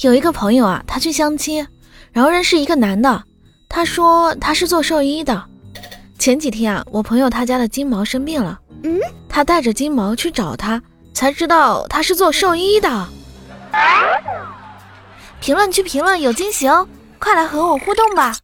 有一个朋友啊，他去相亲，然后认识一个男的，他说他是做兽医的。前几天啊，我朋友他家的金毛生病了。嗯。他带着金毛去找他，才知道他是做兽医的。评论区评论有惊喜哦，快来和我互动吧。